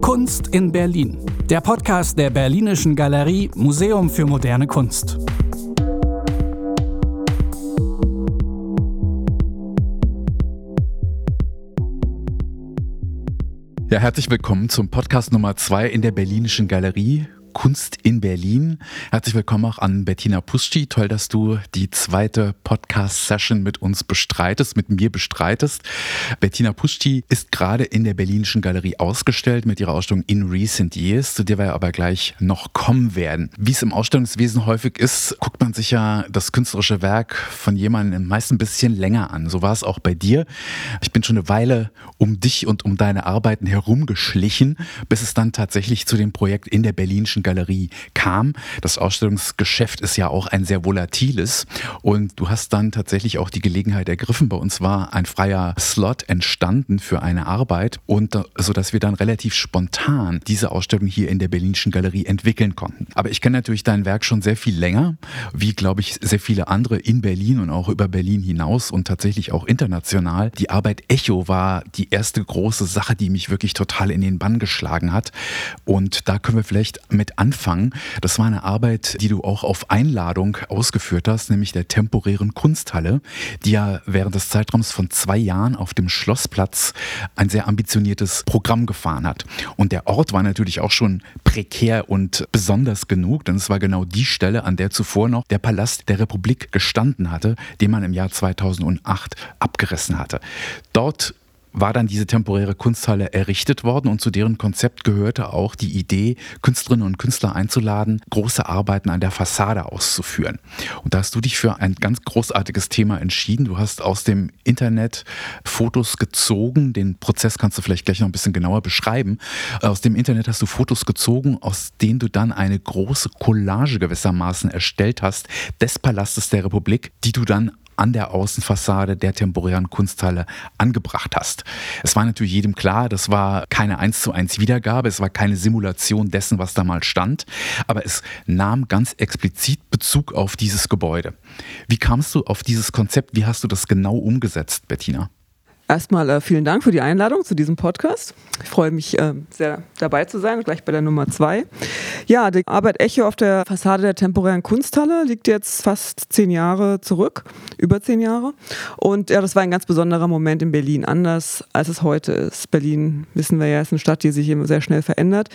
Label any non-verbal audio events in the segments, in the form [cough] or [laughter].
Kunst in Berlin. Der Podcast der Berlinischen Galerie Museum für moderne Kunst. Ja, herzlich willkommen zum Podcast Nummer zwei in der Berlinischen Galerie. Kunst in Berlin. Herzlich willkommen auch an Bettina Puschi. Toll, dass du die zweite Podcast-Session mit uns bestreitest, mit mir bestreitest. Bettina Puschi ist gerade in der Berlinischen Galerie ausgestellt mit ihrer Ausstellung In Recent Years, zu der wir aber gleich noch kommen werden. Wie es im Ausstellungswesen häufig ist, guckt man sich ja das künstlerische Werk von jemandem meist ein bisschen länger an. So war es auch bei dir. Ich bin schon eine Weile um dich und um deine Arbeiten herumgeschlichen, bis es dann tatsächlich zu dem Projekt in der Berlinischen Galerie kam. Das Ausstellungsgeschäft ist ja auch ein sehr volatiles und du hast dann tatsächlich auch die Gelegenheit ergriffen. Bei uns war ein freier Slot entstanden für eine Arbeit und so dass wir dann relativ spontan diese Ausstellung hier in der Berlinischen Galerie entwickeln konnten. Aber ich kenne natürlich dein Werk schon sehr viel länger, wie glaube ich sehr viele andere in Berlin und auch über Berlin hinaus und tatsächlich auch international. Die Arbeit Echo war die erste große Sache, die mich wirklich total in den Bann geschlagen hat und da können wir vielleicht mit anfangen. Das war eine Arbeit, die du auch auf Einladung ausgeführt hast, nämlich der temporären Kunsthalle, die ja während des Zeitraums von zwei Jahren auf dem Schlossplatz ein sehr ambitioniertes Programm gefahren hat. Und der Ort war natürlich auch schon prekär und besonders genug, denn es war genau die Stelle, an der zuvor noch der Palast der Republik gestanden hatte, den man im Jahr 2008 abgerissen hatte. Dort war dann diese temporäre Kunsthalle errichtet worden und zu deren Konzept gehörte auch die Idee, Künstlerinnen und Künstler einzuladen, große Arbeiten an der Fassade auszuführen. Und da hast du dich für ein ganz großartiges Thema entschieden. Du hast aus dem Internet Fotos gezogen. Den Prozess kannst du vielleicht gleich noch ein bisschen genauer beschreiben. Aus dem Internet hast du Fotos gezogen, aus denen du dann eine große Collage gewissermaßen erstellt hast des Palastes der Republik, die du dann an der Außenfassade der temporären Kunsthalle angebracht hast. Es war natürlich jedem klar, das war keine eins zu eins Wiedergabe, es war keine Simulation dessen, was da mal stand, aber es nahm ganz explizit Bezug auf dieses Gebäude. Wie kamst du auf dieses Konzept? Wie hast du das genau umgesetzt, Bettina? Erstmal äh, vielen Dank für die Einladung zu diesem Podcast. Ich freue mich äh, sehr dabei zu sein, gleich bei der Nummer zwei. Ja, die Arbeit Echo auf der Fassade der temporären Kunsthalle liegt jetzt fast zehn Jahre zurück, über zehn Jahre. Und ja, das war ein ganz besonderer Moment in Berlin, anders als es heute ist. Berlin, wissen wir ja, ist eine Stadt, die sich immer sehr schnell verändert.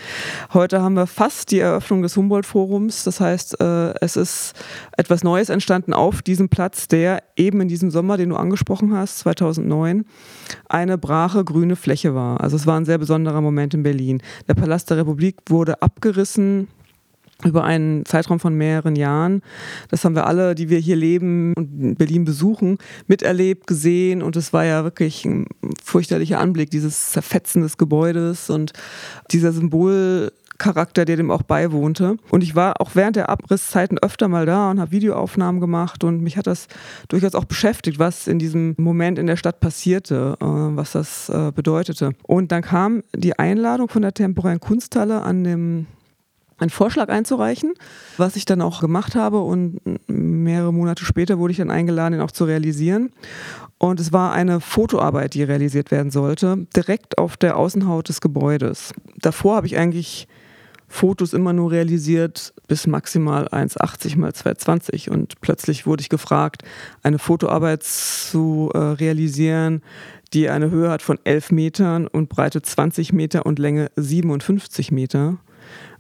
Heute haben wir fast die Eröffnung des Humboldt-Forums. Das heißt, äh, es ist etwas Neues entstanden auf diesem Platz, der eben in diesem Sommer, den du angesprochen hast, 2009, eine brache grüne Fläche war. Also es war ein sehr besonderer Moment in Berlin. Der Palast der Republik wurde abgerissen, über einen Zeitraum von mehreren Jahren. Das haben wir alle, die wir hier leben und Berlin besuchen, miterlebt, gesehen. Und es war ja wirklich ein fürchterlicher Anblick dieses Zerfetzen des Gebäudes und dieser Symbol Charakter, der dem auch beiwohnte. Und ich war auch während der Abrisszeiten öfter mal da und habe Videoaufnahmen gemacht und mich hat das durchaus auch beschäftigt, was in diesem Moment in der Stadt passierte, äh, was das äh, bedeutete. Und dann kam die Einladung von der temporären Kunsthalle an dem einen Vorschlag einzureichen, was ich dann auch gemacht habe und mehrere Monate später wurde ich dann eingeladen, ihn auch zu realisieren. Und es war eine Fotoarbeit, die realisiert werden sollte, direkt auf der Außenhaut des Gebäudes. Davor habe ich eigentlich Fotos immer nur realisiert bis maximal 1,80 mal 2,20 und plötzlich wurde ich gefragt, eine Fotoarbeit zu äh, realisieren, die eine Höhe hat von 11 Metern und Breite 20 Meter und Länge 57 Meter.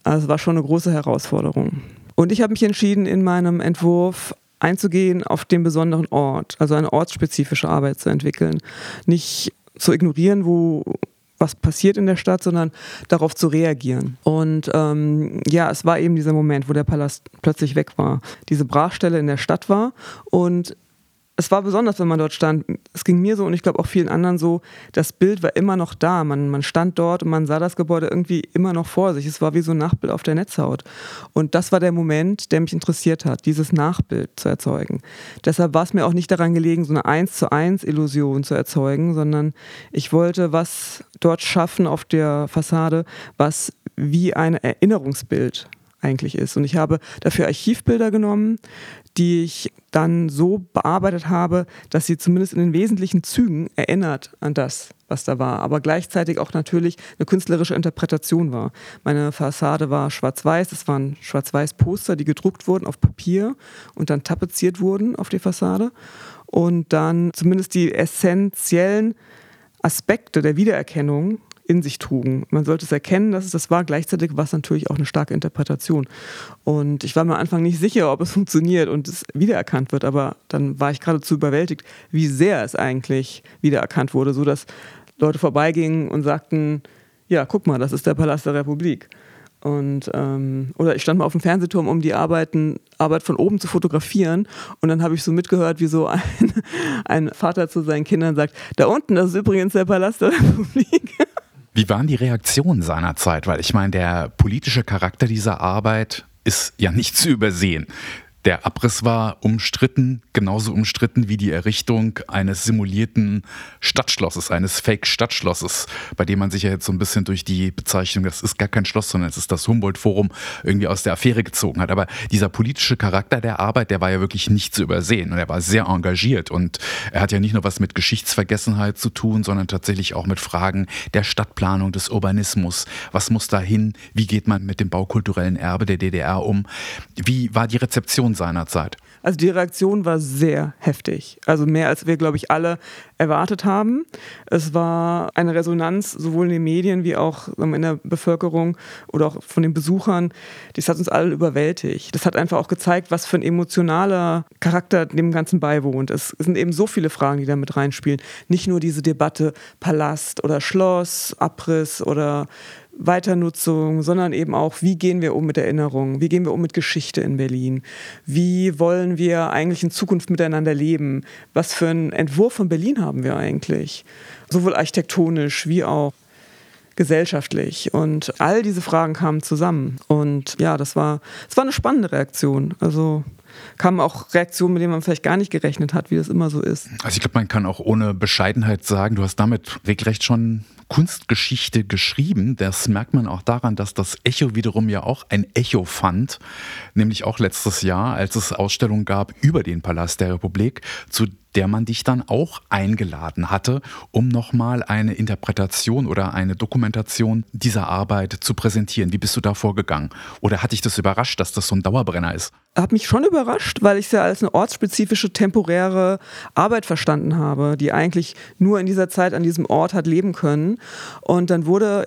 Also es war schon eine große Herausforderung. Und ich habe mich entschieden, in meinem Entwurf einzugehen auf den besonderen Ort, also eine ortsspezifische Arbeit zu entwickeln. Nicht zu ignorieren, wo was passiert in der Stadt, sondern darauf zu reagieren. Und ähm, ja, es war eben dieser Moment, wo der Palast plötzlich weg war, diese Brachstelle in der Stadt war und es war besonders, wenn man dort stand. Es ging mir so und ich glaube auch vielen anderen so, das Bild war immer noch da. Man, man stand dort und man sah das Gebäude irgendwie immer noch vor sich. Es war wie so ein Nachbild auf der Netzhaut. Und das war der Moment, der mich interessiert hat, dieses Nachbild zu erzeugen. Deshalb war es mir auch nicht daran gelegen, so eine Eins zu eins Illusion zu erzeugen, sondern ich wollte was dort schaffen auf der Fassade, was wie ein Erinnerungsbild eigentlich ist. Und ich habe dafür Archivbilder genommen, die ich dann so bearbeitet habe, dass sie zumindest in den wesentlichen Zügen erinnert an das, was da war, aber gleichzeitig auch natürlich eine künstlerische Interpretation war. Meine Fassade war schwarz-weiß, es waren schwarz-weiß Poster, die gedruckt wurden auf Papier und dann tapeziert wurden auf die Fassade und dann zumindest die essentiellen Aspekte der Wiedererkennung in sich trugen. Man sollte es erkennen, dass es das war. Gleichzeitig war es natürlich auch eine starke Interpretation. Und ich war mir am Anfang nicht sicher, ob es [laughs] funktioniert und es wiedererkannt wird, aber dann war ich geradezu überwältigt, wie sehr es eigentlich wiedererkannt wurde, sodass Leute vorbeigingen und sagten, ja, guck mal, das ist der Palast der Republik. Und, ähm, oder ich stand mal auf dem Fernsehturm, um die Arbeiten, Arbeit von oben zu fotografieren. Und dann habe ich so mitgehört, wie so [laughs] ein, ein Vater zu seinen Kindern sagt, da unten, das ist übrigens der Palast der [laughs] Republik. Wie waren die Reaktionen seinerzeit? Weil ich meine, der politische Charakter dieser Arbeit ist ja nicht zu übersehen. Der Abriss war umstritten, genauso umstritten wie die Errichtung eines simulierten Stadtschlosses, eines Fake-Stadtschlosses, bei dem man sich ja jetzt so ein bisschen durch die Bezeichnung, das ist gar kein Schloss, sondern es ist das Humboldt-Forum, irgendwie aus der Affäre gezogen hat. Aber dieser politische Charakter der Arbeit, der war ja wirklich nicht zu übersehen und er war sehr engagiert und er hat ja nicht nur was mit Geschichtsvergessenheit zu tun, sondern tatsächlich auch mit Fragen der Stadtplanung, des Urbanismus. Was muss da hin? Wie geht man mit dem baukulturellen Erbe der DDR um? Wie war die Rezeption Reaktion seinerzeit? Also die Reaktion war sehr heftig. Also mehr als wir, glaube ich, alle erwartet haben. Es war eine Resonanz sowohl in den Medien wie auch in der Bevölkerung oder auch von den Besuchern. Das hat uns alle überwältigt. Das hat einfach auch gezeigt, was für ein emotionaler Charakter dem Ganzen beiwohnt. Es sind eben so viele Fragen, die da mit reinspielen. Nicht nur diese Debatte Palast oder Schloss, Abriss oder Weiternutzung, sondern eben auch, wie gehen wir um mit Erinnerungen, wie gehen wir um mit Geschichte in Berlin, wie wollen wir eigentlich in Zukunft miteinander leben, was für einen Entwurf von Berlin haben wir eigentlich, sowohl architektonisch wie auch gesellschaftlich. Und all diese Fragen kamen zusammen. Und ja, das war, das war eine spannende Reaktion. Also kamen auch Reaktionen, mit denen man vielleicht gar nicht gerechnet hat, wie das immer so ist. Also ich glaube, man kann auch ohne Bescheidenheit sagen, du hast damit regelrecht schon Kunstgeschichte geschrieben. Das merkt man auch daran, dass das Echo wiederum ja auch ein Echo fand, nämlich auch letztes Jahr, als es Ausstellungen gab über den Palast der Republik, zu der man dich dann auch eingeladen hatte, um nochmal eine Interpretation oder eine Dokumentation dieser Arbeit zu präsentieren. Wie bist du da vorgegangen? Oder hat dich das überrascht, dass das so ein Dauerbrenner ist? Hat mich schon überrascht, weil ich es ja als eine ortsspezifische, temporäre Arbeit verstanden habe, die eigentlich nur in dieser Zeit an diesem Ort hat leben können. Und dann wurde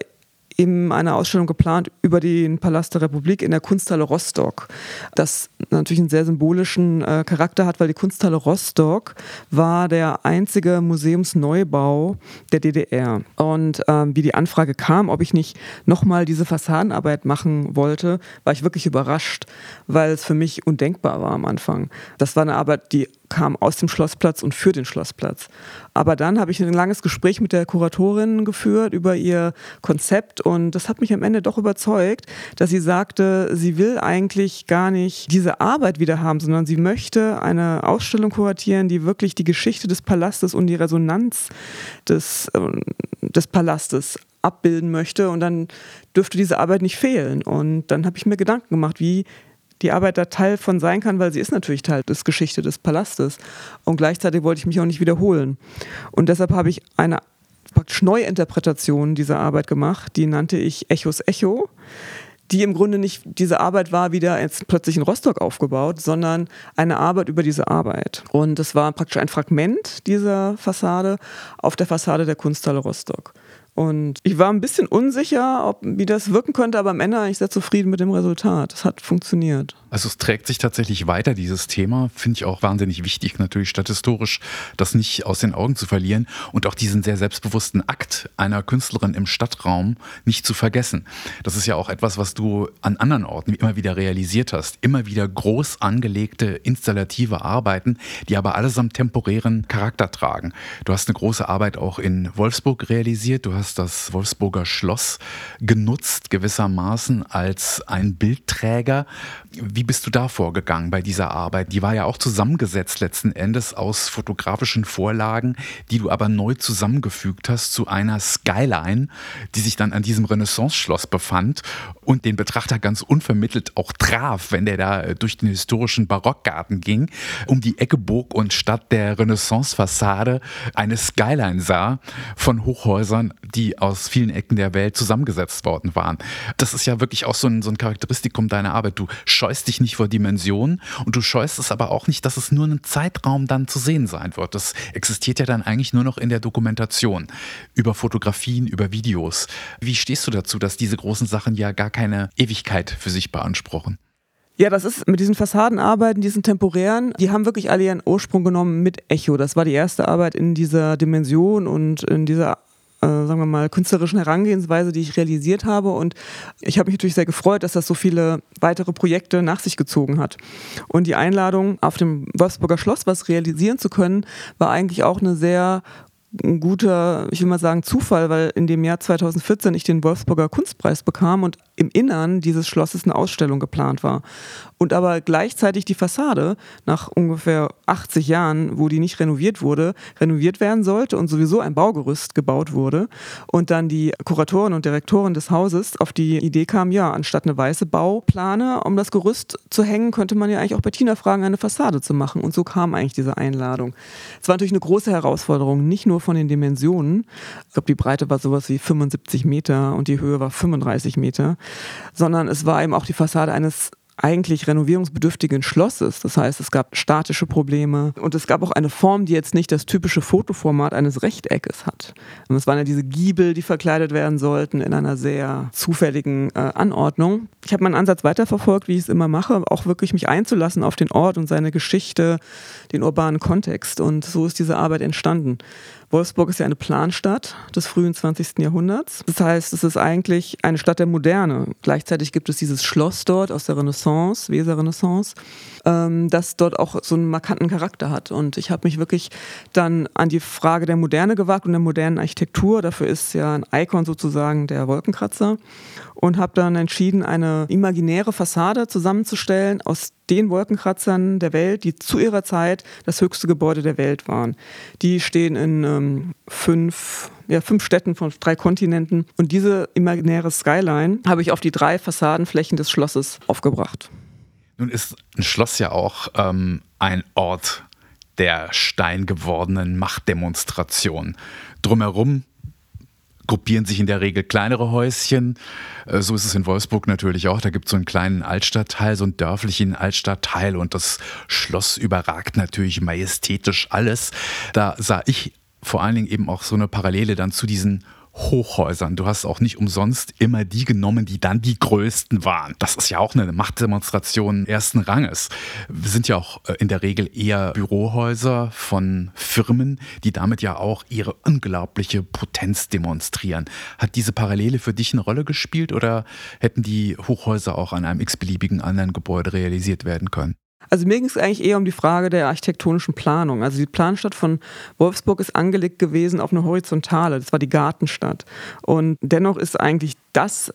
eben eine Ausstellung geplant über den Palast der Republik in der Kunsthalle Rostock. Das natürlich einen sehr symbolischen äh, Charakter hat, weil die Kunsthalle Rostock war der einzige Museumsneubau der DDR. Und ähm, wie die Anfrage kam, ob ich nicht nochmal diese Fassadenarbeit machen wollte, war ich wirklich überrascht, weil es für mich undenkbar war am Anfang. Das war eine Arbeit, die kam aus dem Schlossplatz und für den Schlossplatz. Aber dann habe ich ein langes Gespräch mit der Kuratorin geführt über ihr Konzept und das hat mich am Ende doch überzeugt, dass sie sagte, sie will eigentlich gar nicht diese Arbeit wieder haben, sondern sie möchte eine Ausstellung kuratieren, die wirklich die Geschichte des Palastes und die Resonanz des, äh, des Palastes abbilden möchte und dann dürfte diese Arbeit nicht fehlen. Und dann habe ich mir Gedanken gemacht, wie die Arbeit da Teil von sein kann, weil sie ist natürlich Teil des Geschichte des Palastes. Und gleichzeitig wollte ich mich auch nicht wiederholen. Und deshalb habe ich eine praktisch Neuinterpretation dieser Arbeit gemacht, die nannte ich Echos Echo die im Grunde nicht diese Arbeit war wieder jetzt plötzlich in Rostock aufgebaut, sondern eine Arbeit über diese Arbeit. Und es war praktisch ein Fragment dieser Fassade auf der Fassade der Kunsthalle Rostock. Und ich war ein bisschen unsicher, ob, wie das wirken könnte, aber am Ende war ich sehr zufrieden mit dem Resultat. Es hat funktioniert. Also es trägt sich tatsächlich weiter, dieses Thema. Finde ich auch wahnsinnig wichtig, natürlich statistisch, das nicht aus den Augen zu verlieren und auch diesen sehr selbstbewussten Akt einer Künstlerin im Stadtraum nicht zu vergessen. Das ist ja auch etwas, was du an anderen Orten immer wieder realisiert hast. Immer wieder groß angelegte installative Arbeiten, die aber allesamt temporären Charakter tragen. Du hast eine große Arbeit auch in Wolfsburg realisiert. Du hast hast das Wolfsburger Schloss genutzt, gewissermaßen als ein Bildträger. Wie bist du da vorgegangen bei dieser Arbeit? Die war ja auch zusammengesetzt letzten Endes aus fotografischen Vorlagen, die du aber neu zusammengefügt hast zu einer Skyline, die sich dann an diesem Renaissance-Schloss befand und den Betrachter ganz unvermittelt auch traf, wenn der da durch den historischen Barockgarten ging, um die Ecke bog und statt der Renaissance-Fassade eine Skyline sah von Hochhäusern, die aus vielen Ecken der Welt zusammengesetzt worden waren. Das ist ja wirklich auch so ein, so ein Charakteristikum deiner Arbeit. Du scheust dich nicht vor Dimensionen und du scheust es aber auch nicht, dass es nur ein Zeitraum dann zu sehen sein wird. Das existiert ja dann eigentlich nur noch in der Dokumentation, über Fotografien, über Videos. Wie stehst du dazu, dass diese großen Sachen ja gar keine Ewigkeit für sich beanspruchen? Ja, das ist mit diesen Fassadenarbeiten, diesen temporären, die haben wirklich alle ihren Ursprung genommen mit Echo. Das war die erste Arbeit in dieser Dimension und in dieser sagen wir mal, künstlerischen Herangehensweise, die ich realisiert habe. Und ich habe mich natürlich sehr gefreut, dass das so viele weitere Projekte nach sich gezogen hat. Und die Einladung, auf dem Wolfsburger Schloss was realisieren zu können, war eigentlich auch eine sehr ein guter, ich will mal sagen, Zufall, weil in dem Jahr 2014 ich den Wolfsburger Kunstpreis bekam und im Innern dieses Schlosses eine Ausstellung geplant war. Und aber gleichzeitig die Fassade nach ungefähr 80 Jahren, wo die nicht renoviert wurde, renoviert werden sollte und sowieso ein Baugerüst gebaut wurde. Und dann die Kuratoren und Direktoren des Hauses auf die Idee kam, ja, anstatt eine weiße Bauplane, um das Gerüst zu hängen, könnte man ja eigentlich auch Bettina fragen, eine Fassade zu machen. Und so kam eigentlich diese Einladung. Es war natürlich eine große Herausforderung, nicht nur von den Dimensionen. Ich glaube, die Breite war sowas wie 75 Meter und die Höhe war 35 Meter, sondern es war eben auch die Fassade eines eigentlich renovierungsbedürftigen Schlosses. Das heißt, es gab statische Probleme und es gab auch eine Form, die jetzt nicht das typische Fotoformat eines Rechteckes hat. Und es waren ja diese Giebel, die verkleidet werden sollten in einer sehr zufälligen äh, Anordnung. Ich habe meinen Ansatz weiterverfolgt, wie ich es immer mache, auch wirklich mich einzulassen auf den Ort und seine Geschichte, den urbanen Kontext. Und so ist diese Arbeit entstanden. Wolfsburg ist ja eine Planstadt des frühen 20. Jahrhunderts. Das heißt, es ist eigentlich eine Stadt der Moderne. Gleichzeitig gibt es dieses Schloss dort aus der Renaissance, Weser-Renaissance, ähm, das dort auch so einen markanten Charakter hat. Und ich habe mich wirklich dann an die Frage der Moderne gewagt und der modernen Architektur. Dafür ist ja ein Icon sozusagen der Wolkenkratzer und habe dann entschieden, eine imaginäre Fassade zusammenzustellen aus den Wolkenkratzern der Welt, die zu ihrer Zeit das höchste Gebäude der Welt waren. Die stehen in ähm, fünf, ja, fünf Städten von drei Kontinenten und diese imaginäre Skyline habe ich auf die drei Fassadenflächen des Schlosses aufgebracht. Nun ist ein Schloss ja auch ähm, ein Ort der steingewordenen Machtdemonstration. Drumherum gruppieren sich in der Regel kleinere Häuschen. Äh, so ist es in Wolfsburg natürlich auch. Da gibt es so einen kleinen Altstadtteil, so einen dörflichen Altstadtteil und das Schloss überragt natürlich majestätisch alles. Da sah ich vor allen Dingen eben auch so eine Parallele dann zu diesen Hochhäusern. Du hast auch nicht umsonst immer die genommen, die dann die größten waren. Das ist ja auch eine Machtdemonstration ersten Ranges. Wir sind ja auch äh, in der Regel eher Bürohäuser von Firmen, die damit ja auch ihre unglaubliche Potenz demonstrieren. Hat diese Parallele für dich eine Rolle gespielt oder hätten die Hochhäuser auch an einem x-beliebigen anderen Gebäude realisiert werden können? Also mir ging es eigentlich eher um die Frage der architektonischen Planung. Also die Planstadt von Wolfsburg ist angelegt gewesen auf eine Horizontale. Das war die Gartenstadt. Und dennoch ist eigentlich das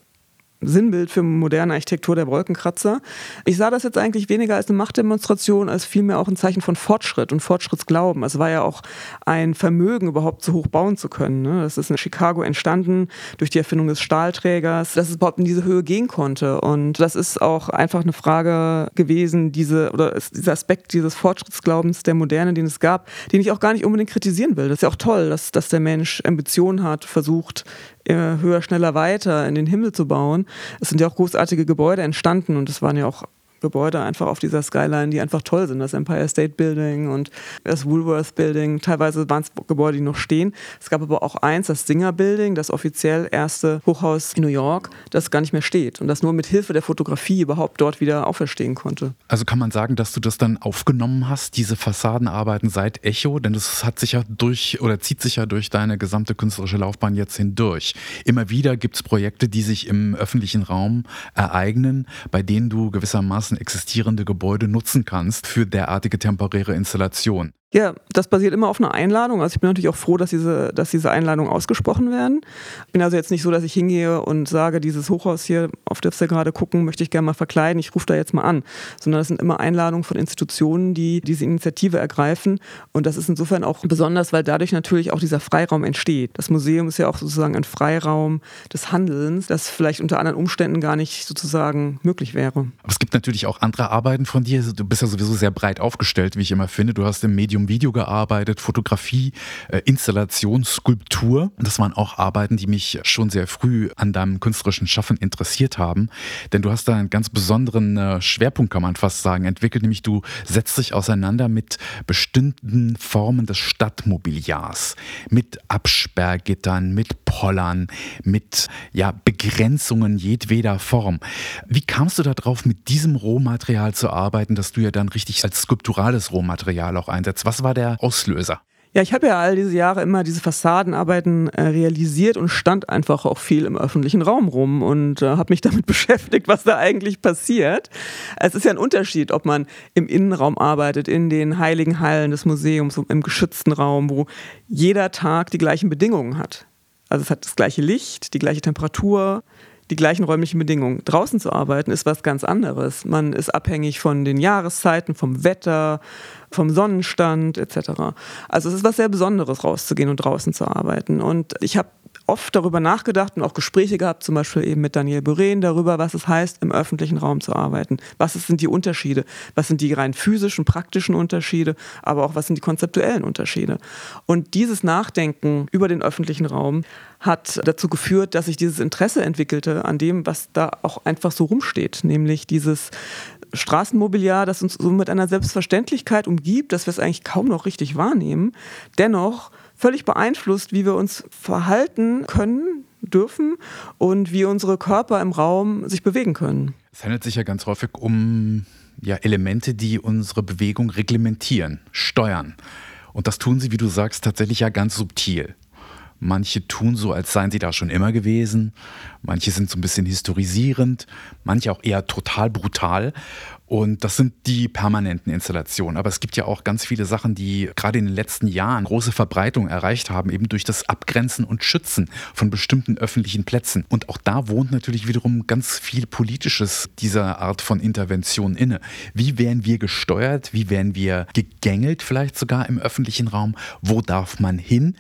Sinnbild für moderne Architektur der Wolkenkratzer. Ich sah das jetzt eigentlich weniger als eine Machtdemonstration, als vielmehr auch ein Zeichen von Fortschritt und Fortschrittsglauben. Es war ja auch ein Vermögen, überhaupt so hoch bauen zu können. Ne? Das ist in Chicago entstanden durch die Erfindung des Stahlträgers, dass es überhaupt in diese Höhe gehen konnte. Und das ist auch einfach eine Frage gewesen, diese, oder dieser Aspekt dieses Fortschrittsglaubens der Moderne, den es gab, den ich auch gar nicht unbedingt kritisieren will. Das ist ja auch toll, dass, dass der Mensch Ambitionen hat, versucht, höher, schneller, weiter in den Himmel zu bauen. Es sind ja auch großartige Gebäude entstanden und es waren ja auch Gebäude einfach auf dieser Skyline, die einfach toll sind. Das Empire State Building und das Woolworth Building. Teilweise waren es Gebäude, die noch stehen. Es gab aber auch eins, das Singer Building, das offiziell erste Hochhaus in New York, das gar nicht mehr steht und das nur mit Hilfe der Fotografie überhaupt dort wieder auferstehen konnte. Also kann man sagen, dass du das dann aufgenommen hast, diese Fassadenarbeiten seit Echo? Denn das hat sich ja durch oder zieht sich ja durch deine gesamte künstlerische Laufbahn jetzt hindurch. Immer wieder gibt es Projekte, die sich im öffentlichen Raum ereignen, bei denen du gewissermaßen existierende Gebäude nutzen kannst für derartige temporäre Installation. Ja, das basiert immer auf einer Einladung. Also ich bin natürlich auch froh, dass diese, dass diese Einladungen ausgesprochen werden. Ich bin also jetzt nicht so, dass ich hingehe und sage, dieses Hochhaus hier, auf das wir gerade gucken, möchte ich gerne mal verkleiden, ich rufe da jetzt mal an. Sondern das sind immer Einladungen von Institutionen, die diese Initiative ergreifen. Und das ist insofern auch besonders, weil dadurch natürlich auch dieser Freiraum entsteht. Das Museum ist ja auch sozusagen ein Freiraum des Handelns, das vielleicht unter anderen Umständen gar nicht sozusagen möglich wäre. Aber es gibt natürlich auch andere Arbeiten von dir. Du bist ja sowieso sehr breit aufgestellt, wie ich immer finde. Du hast im Medium Medium Video gearbeitet, Fotografie, äh, Installation, Skulptur. Das waren auch Arbeiten, die mich schon sehr früh an deinem künstlerischen Schaffen interessiert haben. Denn du hast da einen ganz besonderen äh, Schwerpunkt, kann man fast sagen, entwickelt, nämlich du setzt dich auseinander mit bestimmten Formen des Stadtmobiliars, mit Absperrgittern, mit Pollern, mit ja, Begrenzungen jedweder Form. Wie kamst du darauf, mit diesem Rohmaterial zu arbeiten, das du ja dann richtig als skulpturales Rohmaterial auch einsetzt? Was war der Auslöser? Ja, ich habe ja all diese Jahre immer diese Fassadenarbeiten äh, realisiert und stand einfach auch viel im öffentlichen Raum rum und äh, habe mich [laughs] damit beschäftigt, was da eigentlich passiert. Es ist ja ein Unterschied, ob man im Innenraum arbeitet, in den heiligen Hallen des Museums, im geschützten Raum, wo jeder Tag die gleichen Bedingungen hat. Also es hat das gleiche Licht, die gleiche Temperatur, die gleichen räumlichen Bedingungen. Draußen zu arbeiten ist was ganz anderes. Man ist abhängig von den Jahreszeiten, vom Wetter, vom Sonnenstand etc. Also es ist was sehr Besonderes, rauszugehen und draußen zu arbeiten. Und ich habe oft darüber nachgedacht und auch Gespräche gehabt, zum Beispiel eben mit Daniel Buren darüber, was es heißt, im öffentlichen Raum zu arbeiten. Was sind die Unterschiede? Was sind die rein physischen, praktischen Unterschiede? Aber auch was sind die konzeptuellen Unterschiede? Und dieses Nachdenken über den öffentlichen Raum hat dazu geführt, dass sich dieses Interesse entwickelte an dem, was da auch einfach so rumsteht, nämlich dieses Straßenmobiliar, das uns so mit einer Selbstverständlichkeit umgibt, dass wir es eigentlich kaum noch richtig wahrnehmen, dennoch völlig beeinflusst, wie wir uns verhalten können, dürfen und wie unsere Körper im Raum sich bewegen können. Es handelt sich ja ganz häufig um ja, Elemente, die unsere Bewegung reglementieren, steuern. Und das tun sie, wie du sagst, tatsächlich ja ganz subtil. Manche tun so, als seien sie da schon immer gewesen. Manche sind so ein bisschen historisierend, manche auch eher total brutal. Und das sind die permanenten Installationen. Aber es gibt ja auch ganz viele Sachen, die gerade in den letzten Jahren große Verbreitung erreicht haben, eben durch das Abgrenzen und Schützen von bestimmten öffentlichen Plätzen. Und auch da wohnt natürlich wiederum ganz viel Politisches dieser Art von Intervention inne. Wie werden wir gesteuert? Wie werden wir gegängelt vielleicht sogar im öffentlichen Raum? Wo darf man hin?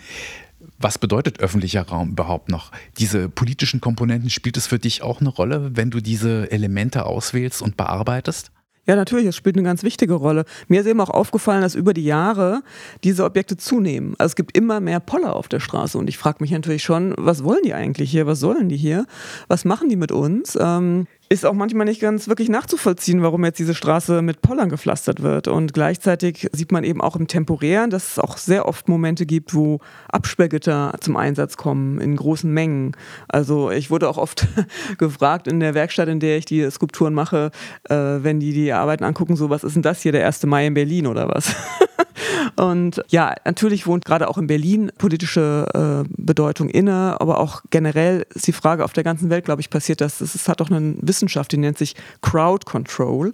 Was bedeutet öffentlicher Raum überhaupt noch? Diese politischen Komponenten, spielt es für dich auch eine Rolle, wenn du diese Elemente auswählst und bearbeitest? Ja, natürlich, es spielt eine ganz wichtige Rolle. Mir ist eben auch aufgefallen, dass über die Jahre diese Objekte zunehmen. Also es gibt immer mehr Poller auf der Straße und ich frage mich natürlich schon, was wollen die eigentlich hier? Was sollen die hier? Was machen die mit uns? Ähm, ist auch manchmal nicht ganz wirklich nachzuvollziehen, warum jetzt diese Straße mit Pollern gepflastert wird. Und gleichzeitig sieht man eben auch im Temporären, dass es auch sehr oft Momente gibt, wo Absperrgitter zum Einsatz kommen in großen Mengen. Also ich wurde auch oft [laughs] gefragt in der Werkstatt, in der ich die Skulpturen mache, äh, wenn die die Arbeiten angucken, so was ist denn das hier, der 1. Mai in Berlin oder was? [laughs] Und ja, natürlich wohnt gerade auch in Berlin politische äh, Bedeutung inne, aber auch generell ist die Frage auf der ganzen Welt, glaube ich, passiert das. Es hat auch eine Wissenschaft, die nennt sich Crowd Control,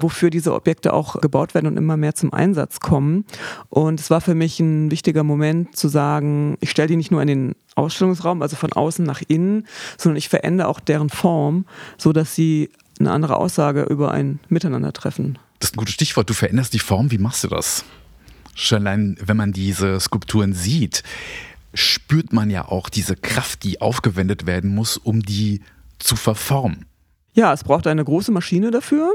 wofür diese Objekte auch gebaut werden und immer mehr zum Einsatz kommen. Und es war für mich ein wichtiger Moment zu sagen, ich stelle die nicht nur in den Ausstellungsraum, also von außen nach innen, sondern ich verändere auch deren Form, sodass sie eine andere Aussage über ein Miteinander treffen. Das ist ein gutes Stichwort. Du veränderst die Form. Wie machst du das? Schon allein, wenn man diese Skulpturen sieht, spürt man ja auch diese Kraft, die aufgewendet werden muss, um die zu verformen. Ja, es braucht eine große Maschine dafür.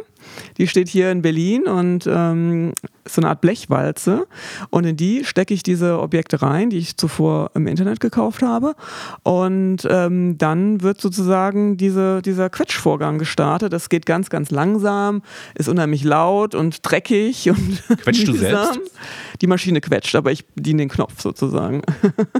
Die steht hier in Berlin und ähm, ist so eine Art Blechwalze. Und in die stecke ich diese Objekte rein, die ich zuvor im Internet gekauft habe. Und ähm, dann wird sozusagen diese, dieser Quetschvorgang gestartet. Das geht ganz, ganz langsam, ist unheimlich laut und dreckig. Und [laughs] Quetschst du selbst? Die Maschine quetscht, aber ich bediene den Knopf sozusagen.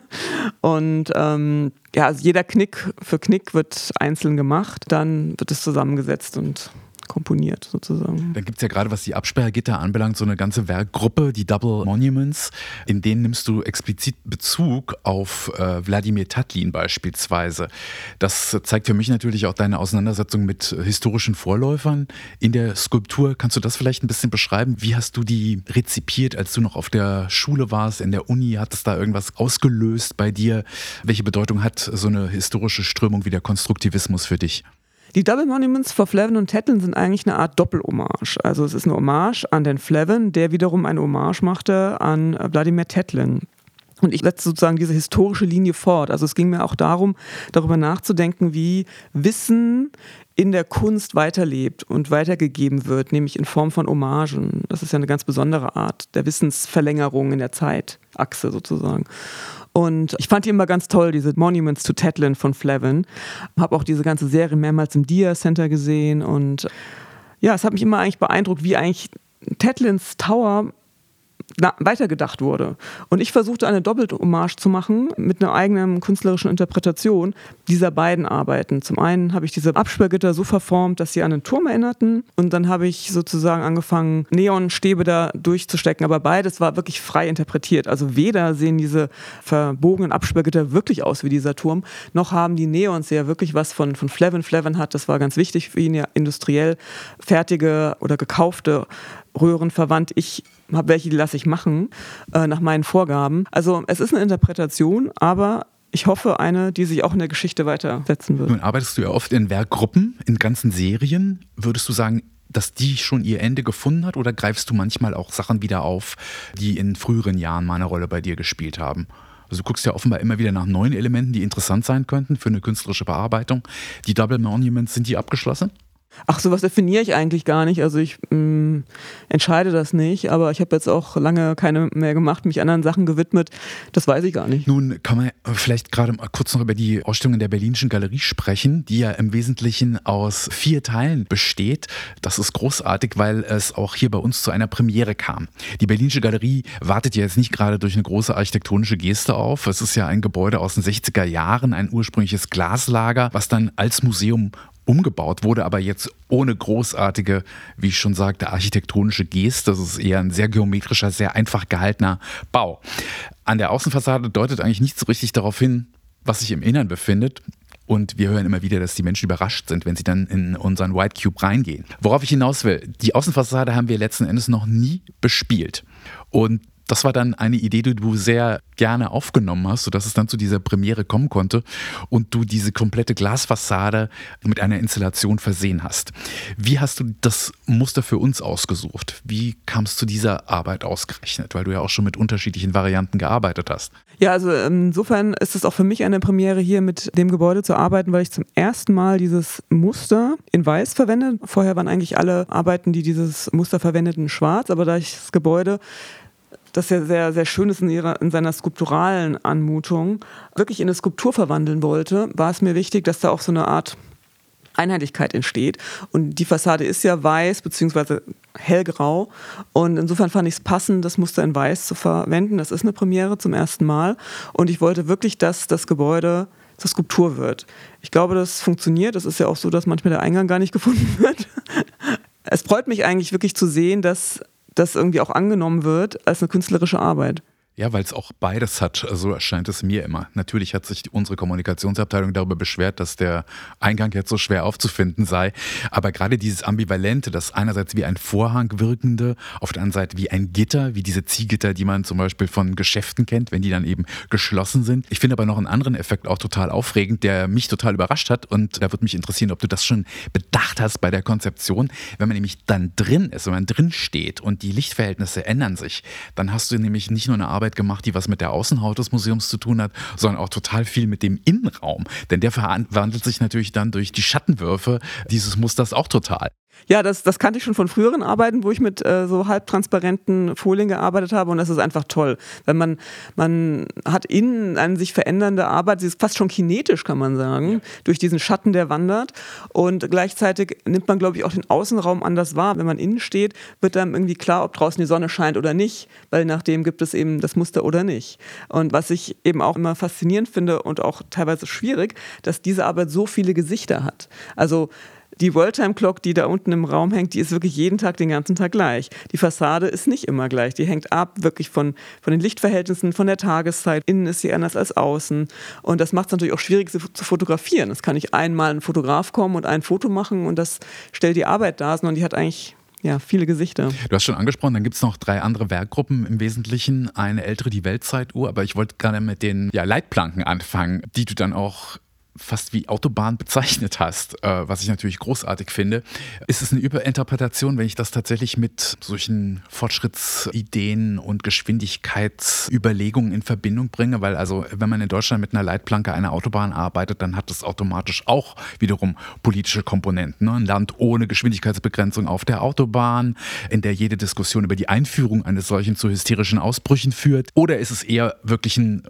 [laughs] und ähm, ja, also jeder Knick für Knick wird einzeln gemacht, dann wird es zusammengesetzt und komponiert sozusagen. Dann gibt es ja gerade, was die Absperrgitter anbelangt, so eine ganze Werkgruppe, die Double Monuments, in denen nimmst du explizit Bezug auf äh, Wladimir Tatlin beispielsweise. Das zeigt für mich natürlich auch deine Auseinandersetzung mit historischen Vorläufern in der Skulptur. Kannst du das vielleicht ein bisschen beschreiben? Wie hast du die rezipiert, als du noch auf der Schule warst, in der Uni? Hat es da irgendwas ausgelöst bei dir? Welche Bedeutung hat so eine historische Strömung wie der Konstruktivismus für dich? Die Double Monuments vor Flavin und Tatlin sind eigentlich eine Art Doppelhommage. Also es ist eine Hommage an den Flavin, der wiederum eine Hommage machte an Wladimir Tatlin. Und ich setze sozusagen diese historische Linie fort. Also es ging mir auch darum, darüber nachzudenken, wie Wissen in der Kunst weiterlebt und weitergegeben wird, nämlich in Form von Hommagen. Das ist ja eine ganz besondere Art der Wissensverlängerung in der Zeitachse sozusagen. Und ich fand die immer ganz toll, diese Monuments to Tatlin von Flavin. Habe auch diese ganze Serie mehrmals im Dia Center gesehen und ja, es hat mich immer eigentlich beeindruckt, wie eigentlich Tatlins Tower weitergedacht wurde. Und ich versuchte eine doppelte Hommage zu machen mit einer eigenen künstlerischen Interpretation dieser beiden Arbeiten. Zum einen habe ich diese Absperrgitter so verformt, dass sie an einen Turm erinnerten und dann habe ich sozusagen angefangen, Neonstäbe da durchzustecken. Aber beides war wirklich frei interpretiert. Also weder sehen diese verbogenen Absperrgitter wirklich aus wie dieser Turm, noch haben die Neons ja wirklich was von, von Flevin. Flevin hat, das war ganz wichtig für ihn ja industriell fertige oder gekaufte Röhren verwandt. Ich habe welche, die lasse ich machen, äh, nach meinen Vorgaben. Also es ist eine Interpretation, aber ich hoffe, eine, die sich auch in der Geschichte weitersetzen wird. Nun arbeitest du ja oft in Werkgruppen, in ganzen Serien. Würdest du sagen, dass die schon ihr Ende gefunden hat oder greifst du manchmal auch Sachen wieder auf, die in früheren Jahren mal eine Rolle bei dir gespielt haben? Also du guckst ja offenbar immer wieder nach neuen Elementen, die interessant sein könnten für eine künstlerische Bearbeitung. Die Double Monuments, sind die abgeschlossen? Ach, sowas definiere ich eigentlich gar nicht. Also ich mh, mm, entscheide das nicht, aber ich habe jetzt auch lange keine mehr gemacht, mich anderen Sachen gewidmet. Das weiß ich gar nicht. Nun kann man vielleicht gerade mal kurz noch über die Ausstellung in der Berlinischen Galerie sprechen, die ja im Wesentlichen aus vier Teilen besteht. Das ist großartig, weil es auch hier bei uns zu einer Premiere kam. Die Berlinische Galerie wartet ja jetzt nicht gerade durch eine große architektonische Geste auf. Es ist ja ein Gebäude aus den 60er Jahren, ein ursprüngliches Glaslager, was dann als Museum umgebaut wurde, aber jetzt ohne großartige, wie ich schon sagte, architektonische Geste. Das ist eher ein sehr geometrischer, sehr einfach gehaltener Bau. An der Außenfassade deutet eigentlich nicht so richtig darauf hin, was sich im Innern befindet. Und wir hören immer wieder, dass die Menschen überrascht sind, wenn sie dann in unseren White Cube reingehen. Worauf ich hinaus will, die Außenfassade haben wir letzten Endes noch nie bespielt. Und das war dann eine Idee, die du sehr gerne aufgenommen hast, sodass es dann zu dieser Premiere kommen konnte und du diese komplette Glasfassade mit einer Installation versehen hast. Wie hast du das Muster für uns ausgesucht? Wie kam es zu dieser Arbeit ausgerechnet? Weil du ja auch schon mit unterschiedlichen Varianten gearbeitet hast. Ja, also insofern ist es auch für mich eine Premiere, hier mit dem Gebäude zu arbeiten, weil ich zum ersten Mal dieses Muster in Weiß verwende. Vorher waren eigentlich alle Arbeiten, die dieses Muster verwendeten, schwarz, aber da ich das Gebäude das ja sehr, sehr schön ist in, ihrer, in seiner skulpturalen Anmutung, wirklich in eine Skulptur verwandeln wollte, war es mir wichtig, dass da auch so eine Art Einheitlichkeit entsteht. Und die Fassade ist ja weiß bzw. hellgrau. Und insofern fand ich es passend, das Muster in weiß zu verwenden. Das ist eine Premiere zum ersten Mal. Und ich wollte wirklich, dass das Gebäude zur Skulptur wird. Ich glaube, das funktioniert. Es ist ja auch so, dass manchmal der Eingang gar nicht [laughs] gefunden wird. Es freut mich eigentlich wirklich zu sehen, dass das irgendwie auch angenommen wird als eine künstlerische Arbeit. Ja, weil es auch beides hat, so erscheint es mir immer. Natürlich hat sich unsere Kommunikationsabteilung darüber beschwert, dass der Eingang jetzt so schwer aufzufinden sei. Aber gerade dieses Ambivalente, das einerseits wie ein Vorhang wirkende, auf der anderen Seite wie ein Gitter, wie diese Ziehgitter, die man zum Beispiel von Geschäften kennt, wenn die dann eben geschlossen sind. Ich finde aber noch einen anderen Effekt auch total aufregend, der mich total überrascht hat. Und da würde mich interessieren, ob du das schon bedacht hast bei der Konzeption. Wenn man nämlich dann drin ist, wenn man drin steht und die Lichtverhältnisse ändern sich, dann hast du nämlich nicht nur eine Arbeit, Arbeit gemacht, die was mit der Außenhaut des Museums zu tun hat, sondern auch total viel mit dem Innenraum. Denn der verwandelt sich natürlich dann durch die Schattenwürfe dieses Musters auch total. Ja, das, das kannte ich schon von früheren Arbeiten, wo ich mit äh, so halbtransparenten Folien gearbeitet habe und das ist einfach toll. Wenn man, man hat innen eine sich verändernde Arbeit, sie ist fast schon kinetisch, kann man sagen, ja. durch diesen Schatten, der wandert und gleichzeitig nimmt man, glaube ich, auch den Außenraum anders wahr. Wenn man innen steht, wird dann irgendwie klar, ob draußen die Sonne scheint oder nicht, weil nachdem gibt es eben das Muster oder nicht. Und was ich eben auch immer faszinierend finde und auch teilweise schwierig, dass diese Arbeit so viele Gesichter hat. Also Die Worldtime Clock, die da unten im Raum hängt, die ist wirklich jeden Tag, den ganzen Tag gleich. Die Fassade ist nicht immer gleich. Die hängt ab wirklich von, von den Lichtverhältnissen, von der Tageszeit. Innen ist sie anders als außen. Und das macht es natürlich auch schwierig zu, zu fotografieren. Es kann nicht einmal ein Fotograf kommen und ein Foto machen und das stellt die Arbeit dar, sondern die hat eigentlich ja, viele Gesichter. Du hast schon angesprochen, dann gibt es noch drei andere Werkgruppen im Wesentlichen. Eine ältere, die Weltzeituhr, aber ich wollte gerade mit den ja, Leitplanken anfangen, die du dann auch fast wie Autobahn [laughs] bezeichnet hast, äh, was ich natürlich großartig finde. Ist es eine Überinterpretation, wenn ich das tatsächlich mit solchen Fortschrittsideen und Geschwindigkeitsüberlegungen in Verbindung bringe? Weil also, wenn man in Deutschland mit einer Leitplanke einer Autobahn arbeitet, dann hat das automatisch auch wiederum politische Komponenten. Ne? Ein Land ohne Geschwindigkeitsbegrenzung auf der Autobahn, in der jede Diskussion über die Einführung eines solchen zu hysterischen Ausbrüchen führt. Oder ist es eher wirklich ein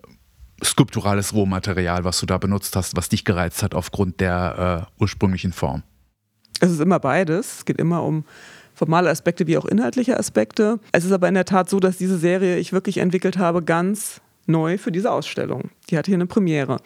skulpturales Rohmaterial, was du da benutzt hast, was dich gereizt hat aufgrund der äh, ursprünglichen Form? Es ist immer beides. Es geht immer um formale Aspekte wie auch inhaltliche Aspekte. Es ist aber in der Tat so, dass diese Serie ich wirklich entwickelt habe, ganz neu für diese Ausstellung. Die hat hier eine Premiere.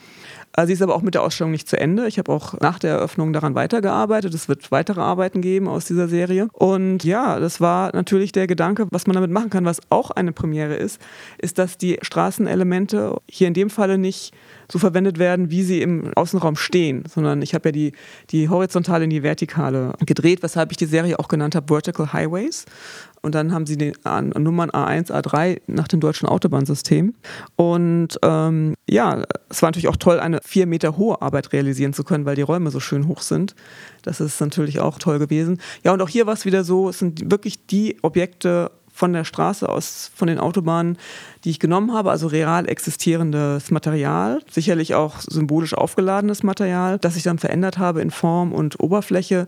Äh, sie ist aber auch mit der Ausstellung nicht zu Ende. Ich habe auch nach der Eröffnung daran weitergearbeitet. Es wird weitere Arbeiten geben aus dieser Serie. Und ja, das war natürlich der Gedanke, was man damit machen kann, was auch eine Premiere ist, ist, dass die Straßenelemente hier in dem Falle nicht so verwendet werden, wie sie im Außenraum stehen, sondern ich habe ja die, die horizontale in die vertikale gedreht, weshalb ich die Serie auch genannt habe Vertical Highways. Und dann haben sie die Nummern A1, A3 nach dem deutschen Autobahnsystem. Und ähm, ja, es war natürlich auch toll, eine vier Meter hohe Arbeit realisieren zu können, weil die Räume so schön hoch sind. Das ist natürlich auch toll gewesen. Ja, und auch hier war es wieder so, es sind wirklich die Objekte von der Straße aus, von den Autobahnen, die ich genommen habe, also real existierendes Material, sicherlich auch symbolisch aufgeladenes Material, das ich dann verändert habe in Form und Oberfläche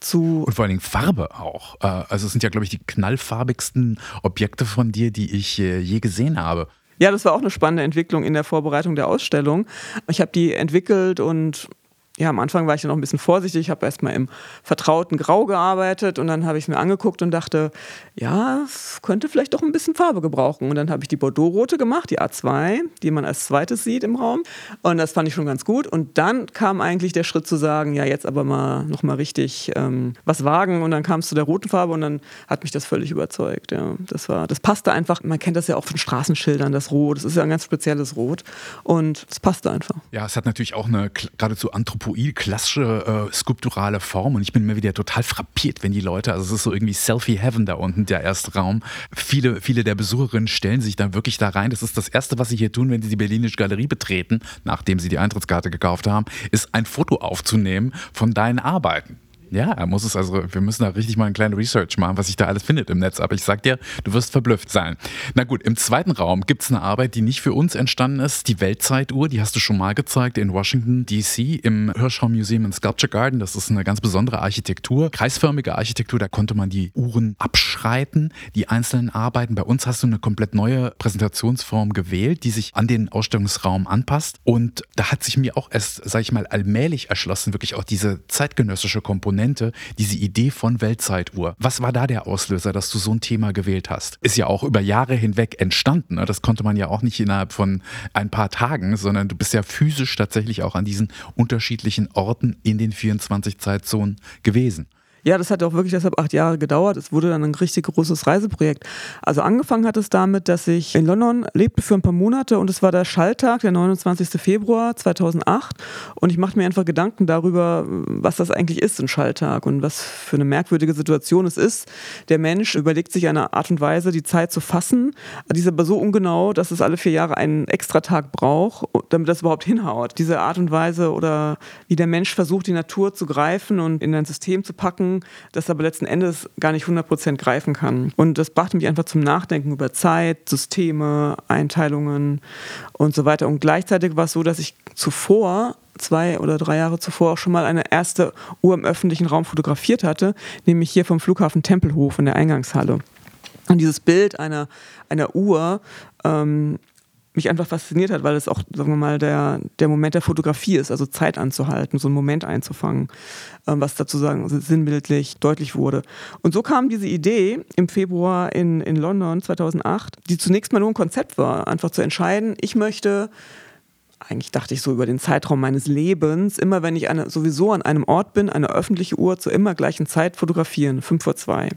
zu. Und vor allen Dingen Farbe auch. Äh, also es sind ja, glaube ich, die knallfarbigsten Objekte von dir, die ich äh, je gesehen habe. Ja, das war auch eine spannende Entwicklung in der Vorbereitung der Ausstellung. Ich habe die entwickelt und ja, am Anfang war ich noch ein bisschen vorsichtig. Ich habe erstmal im vertrauten Grau gearbeitet und dann habe ich es mir angeguckt und dachte, ja, es könnte vielleicht doch ein bisschen Farbe gebrauchen. Und dann habe ich die Bordeaux-Rote gemacht, die A2, die man als zweites sieht im Raum. Und das fand ich schon ganz gut. Und dann kam eigentlich der Schritt zu sagen, ja, jetzt aber mal nochmal richtig ähm, was wagen. Und dann kam es zu der roten Farbe und dann hat mich das völlig überzeugt. Ja, das war, das passte einfach. Man kennt das ja auch von Straßenschildern, das Rot. Das ist ja ein ganz spezielles Rot. Und es passte einfach. Ja, es hat natürlich auch eine geradezu Anthropologie Anthropoid, klassische äh, skulpturale Form und ich bin immer wieder total frappiert, wenn die Leute, also es ist so irgendwie Selfie Heaven da unten, der erste Raum. Viele, viele der Besucherinnen stellen sich dann wirklich da rein. Das ist das Erste, was sie hier tun, wenn sie die Berlinische Galerie betreten, nachdem sie die Eintrittskarte gekauft haben, ist ein Foto aufzunehmen von deinen Arbeiten. Ja, er muss es also, wir müssen da richtig mal eine kleine Research machen, was sich da alles findet im Netz. Aber ich sag dir, du wirst verblüfft sein. Na gut, im zweiten Raum gibt es eine Arbeit, die nicht für uns entstanden ist, die Weltzeituhr. Die hast du schon mal gezeigt in Washington, D.C. im Hirschhorn Museum and Sculpture Garden. Das ist eine ganz besondere Architektur, kreisförmige Architektur. Da konnte man die Uhren abschreiten, die einzelnen Arbeiten. Bei uns hast du eine komplett neue Präsentationsform gewählt, die sich an den Ausstellungsraum anpasst. Und da hat sich mir auch erst, sag ich mal, allmählich erschlossen, wirklich auch diese zeitgenössische Komponente Komponente, diese Idee von Weltzeituhr. Was war da der Auslöser, dass du so ein Thema gewählt hast? Ist ja auch über Jahre hinweg entstanden. Ne? Das konnte man ja auch nicht innerhalb von ein paar Tagen, sondern du bist ja physisch tatsächlich auch an diesen unterschiedlichen Orten in den 24 Zeitzonen gewesen. Ja, das hat auch wirklich deshalb acht Jahre gedauert. Es wurde dann ein richtig großes Reiseprojekt. Also angefangen hat es damit, dass ich in London lebte für ein paar Monate und es war der Schalltag, der 29. Februar 2008 und ich machte mir einfach Gedanken darüber, was das eigentlich ist, ein Schalltag und was für eine merkwürdige Situation es ist. Der Mensch überlegt sich eine Art und Weise, die Zeit zu fassen. Die ist aber so ungenau, dass es alle vier Jahre einen Extratag braucht, damit das überhaupt hinhaut. Diese Art und Weise oder wie der Mensch versucht, die Natur zu greifen und in ein System zu packen, das aber letzten Endes gar nicht 100% greifen kann. Und das brachte mich einfach zum Nachdenken über Zeit, Systeme, Einteilungen und so weiter. Und gleichzeitig war es so, dass ich zuvor zwei oder drei Jahre zuvor auch schon mal eine erste Uhr im öffentlichen Raum fotografiert hatte, nämlich hier vom Flughafen Tempelhof in der Eingangshalle. Und dieses Bild einer, einer Uhr ähm, mich einfach fasziniert hat, weil es auch, sagen wir mal, der, der Moment der Fotografie ist, also Zeit anzuhalten, so einen Moment einzufangen, ähm, was dazu sagen, sinnbildlich deutlich wurde. Und so kam diese Idee im Februar in, in London 2008, die zunächst mal nur ein Konzept war, einfach zu entscheiden, ich möchte eigentlich dachte ich so über den Zeitraum meines Lebens, immer wenn ich eine, sowieso an einem Ort bin, eine öffentliche Uhr zur immer gleichen Zeit fotografieren, fünf vor zwei.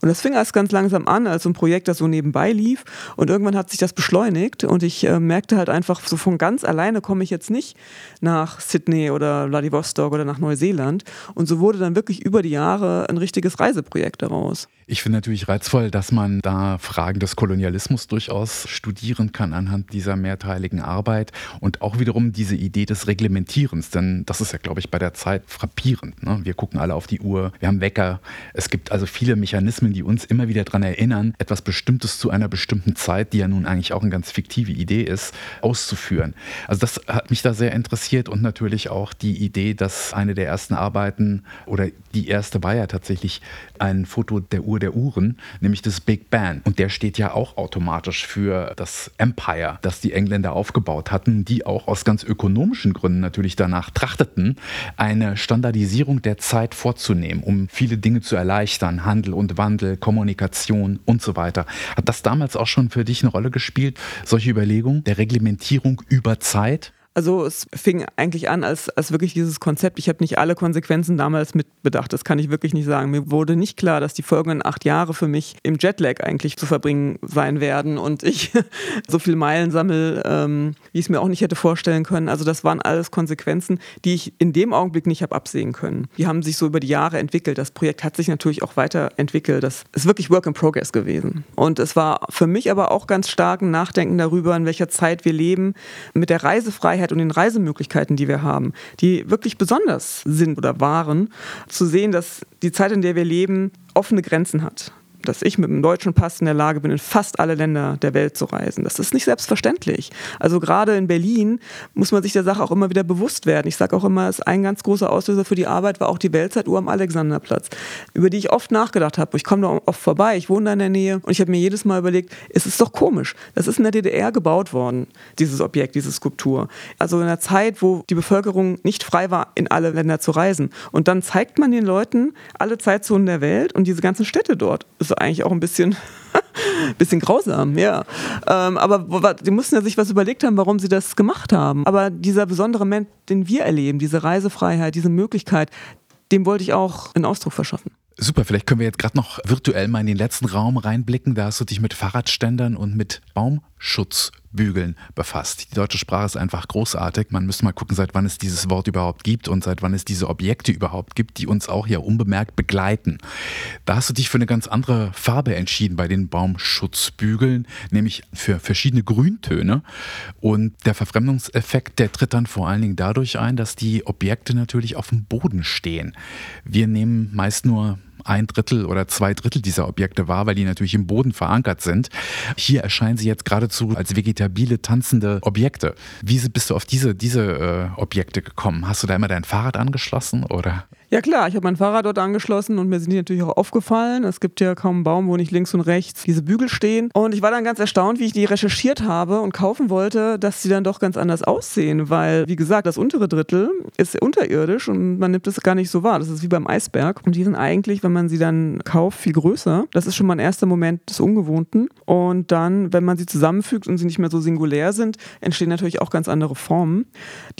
Und das fing erst ganz langsam an, als so ein Projekt, das so nebenbei lief. Und irgendwann hat sich das beschleunigt und ich äh, merkte halt einfach, so von ganz alleine komme ich jetzt nicht nach Sydney oder Vladivostok oder nach Neuseeland. Und so wurde dann wirklich über die Jahre ein richtiges Reiseprojekt daraus. Ich finde natürlich reizvoll, dass man da Fragen des Kolonialismus durchaus studieren kann anhand dieser mehrteiligen Arbeit und auch wiederum diese Idee des Reglementierens, denn das ist ja, glaube ich, bei der Zeit frappierend. Ne? Wir gucken alle auf die Uhr, wir haben Wecker. Es gibt also viele Mechanismen, die uns immer wieder daran erinnern, etwas Bestimmtes zu einer bestimmten Zeit, die ja nun eigentlich auch eine ganz fiktive Idee ist, auszuführen. Also das hat mich da sehr interessiert und natürlich auch die Idee, dass eine der ersten Arbeiten oder die erste war ja tatsächlich ein Foto der Uhr Uhr der Uhren, nämlich das Big Bang. Und der steht ja auch automatisch für das Empire, das die Engländer aufgebaut hatten, die auch aus ganz ökonomischen Gründen natürlich danach trachteten, eine Standardisierung der Zeit vorzunehmen, um viele Dinge zu erleichtern, Handel und Wandel, Kommunikation und so weiter. Hat das damals auch schon für dich eine Rolle gespielt, solche Überlegungen der Reglementierung über Zeit? Also es fing eigentlich an als, als wirklich dieses Konzept. Ich habe nicht alle Konsequenzen damals mitbedacht. Das kann ich wirklich nicht sagen. Mir wurde nicht klar, dass die folgenden acht Jahre für mich im Jetlag eigentlich zu verbringen sein werden und ich [laughs] so viel Meilen sammle, ähm, wie ich es mir auch nicht hätte vorstellen können. Also das waren alles Konsequenzen, die ich in dem Augenblick nicht habe absehen können. Die haben sich so über die Jahre entwickelt. Das Projekt hat sich natürlich auch weiterentwickelt. Das ist wirklich Work in Progress gewesen. Und es war für mich aber auch ganz stark ein Nachdenken darüber, in welcher Zeit wir leben, mit der Reisefreiheit Freiheit und den Reisemöglichkeiten, die wir haben, die wirklich besonders sind oder waren, zu sehen, dass die Zeit, in der wir leben, offene Grenzen hat dass ich mit einem deutschen Pass in der Lage bin, in fast alle Länder der Welt zu reisen. Das ist nicht selbstverständlich. Also gerade in Berlin muss man sich der Sache auch immer wieder bewusst werden. Ich sage auch immer, es ein ganz großer Auslöser für die Arbeit war auch die Weltzeituhr am Alexanderplatz, über die ich oft nachgedacht habe. Ich komme da oft vorbei, ich wohne da in der Nähe und ich habe mir jedes Mal überlegt, es ist doch komisch. Das ist in der DDR gebaut worden, dieses Objekt, diese Skulptur. Also in einer Zeit, wo die Bevölkerung nicht frei war, in alle Länder zu reisen. Und dann zeigt man den Leuten alle Zeitzonen der Welt und diese ganzen Städte dort. Das eigentlich auch ein bisschen, [laughs] bisschen grausam, ja. Ähm, aber die mussten ja sich was überlegt haben, warum sie das gemacht haben. Aber dieser besondere Moment, den wir erleben, diese Reisefreiheit, diese Möglichkeit, dem wollte ich auch einen Ausdruck verschaffen. Super, vielleicht können wir jetzt gerade noch virtuell mal in den letzten Raum reinblicken. Da hast du dich mit Fahrradständern und mit Baumschutzbügeln befasst. Die deutsche Sprache ist einfach großartig. Man müsste mal gucken, seit wann es dieses Wort überhaupt gibt und seit wann es diese Objekte überhaupt gibt, die uns auch ja unbemerkt begleiten. Da hast du dich für eine ganz andere Farbe entschieden bei den Baumschutzbügeln, nämlich für verschiedene Grüntöne. Und der Verfremdungseffekt, der tritt dann vor allen Dingen dadurch ein, dass die Objekte natürlich auf dem Boden stehen. Wir nehmen meist nur ein Drittel oder zwei Drittel dieser Objekte wahr, weil die natürlich im Boden verankert sind. Hier erscheinen sie jetzt geradezu als vegetabile, tanzende Objekte. Wie bist du auf diese, diese äh, Objekte gekommen? Hast du da immer dein Fahrrad angeschlossen oder? Ja klar, ich habe mein Fahrrad dort angeschlossen und mir sind die natürlich auch aufgefallen. Es gibt ja kaum einen Baum, wo nicht links und rechts diese Bügel stehen. Und ich war dann ganz erstaunt, wie ich die recherchiert habe und kaufen wollte, dass sie dann doch ganz anders aussehen, weil, wie gesagt, das untere Drittel ist unterirdisch und man nimmt es gar nicht so wahr. Das ist wie beim Eisberg. Und die sind eigentlich, wenn man sie dann kauft, viel größer. Das ist schon mal ein erster Moment des Ungewohnten. Und dann, wenn man sie zusammenfügt und sie nicht mehr so singulär sind, entstehen natürlich auch ganz andere Formen.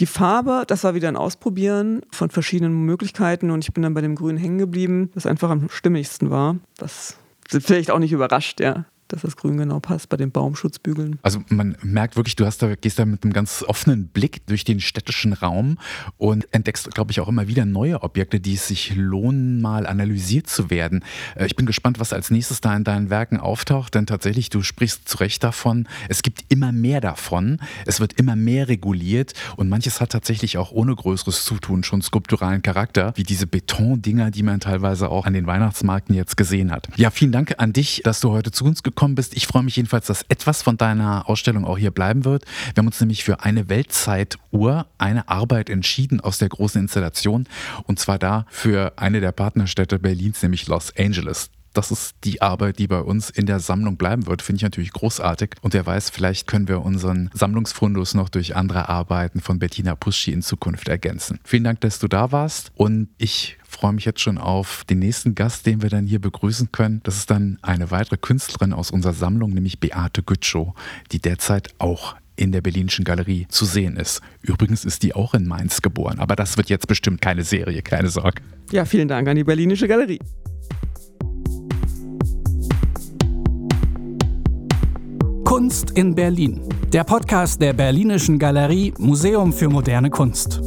Die Farbe, das war wieder ein Ausprobieren von verschiedenen Möglichkeiten und ich bin dann bei dem Grün hängen geblieben, das einfach am stimmigsten war. Das sind vielleicht auch nicht überrascht, ja dass das Grün genau passt bei den Baumschutzbügeln. Also man merkt wirklich, du hast da, gehst da mit einem ganz offenen Blick durch den städtischen Raum und entdeckst, glaube ich, auch immer wieder neue Objekte, die es sich lohnen, mal analysiert zu werden. Äh, ich bin gespannt, was als nächstes da in deinen Werken auftaucht, denn tatsächlich, du sprichst zu Recht davon, es gibt immer mehr davon, es wird immer mehr reguliert und manches hat tatsächlich auch ohne größeres Zutun schon skulpturalen Charakter, wie diese Betondinger, die man teilweise auch an den Weihnachtsmarkten jetzt gesehen hat. Ja, vielen Dank an dich, dass du heute zu uns gekommen gekommen bist. Ich freue mich jedenfalls, dass etwas von deiner Ausstellung auch hier bleiben wird. Wir haben uns nämlich für eine Weltzeituhr eine Arbeit entschieden aus der großen Installation und zwar da für eine der Partnerstädte Berlins, nämlich Los Angeles das ist die Arbeit, die bei uns in der Sammlung bleiben wird, finde ich natürlich großartig. Und wer weiß, vielleicht können wir unseren Sammlungsfundus noch durch andere Arbeiten von Bettina Puschi in Zukunft ergänzen. Vielen Dank, dass du da warst und ich freue mich jetzt schon auf den nächsten Gast, den wir dann hier begrüßen können. Das ist dann eine weitere Künstlerin aus unserer Sammlung, nämlich Beate Gütschow, die derzeit auch in der Berlinischen Galerie zu sehen ist. Übrigens ist die auch in Mainz geboren, aber das wird jetzt bestimmt keine Serie, keine Sorge. Ja, vielen Dank an die Berlinische Galerie. Kunst in Berlin. Der Podcast der Berlinischen Galerie Museum für moderne Kunst.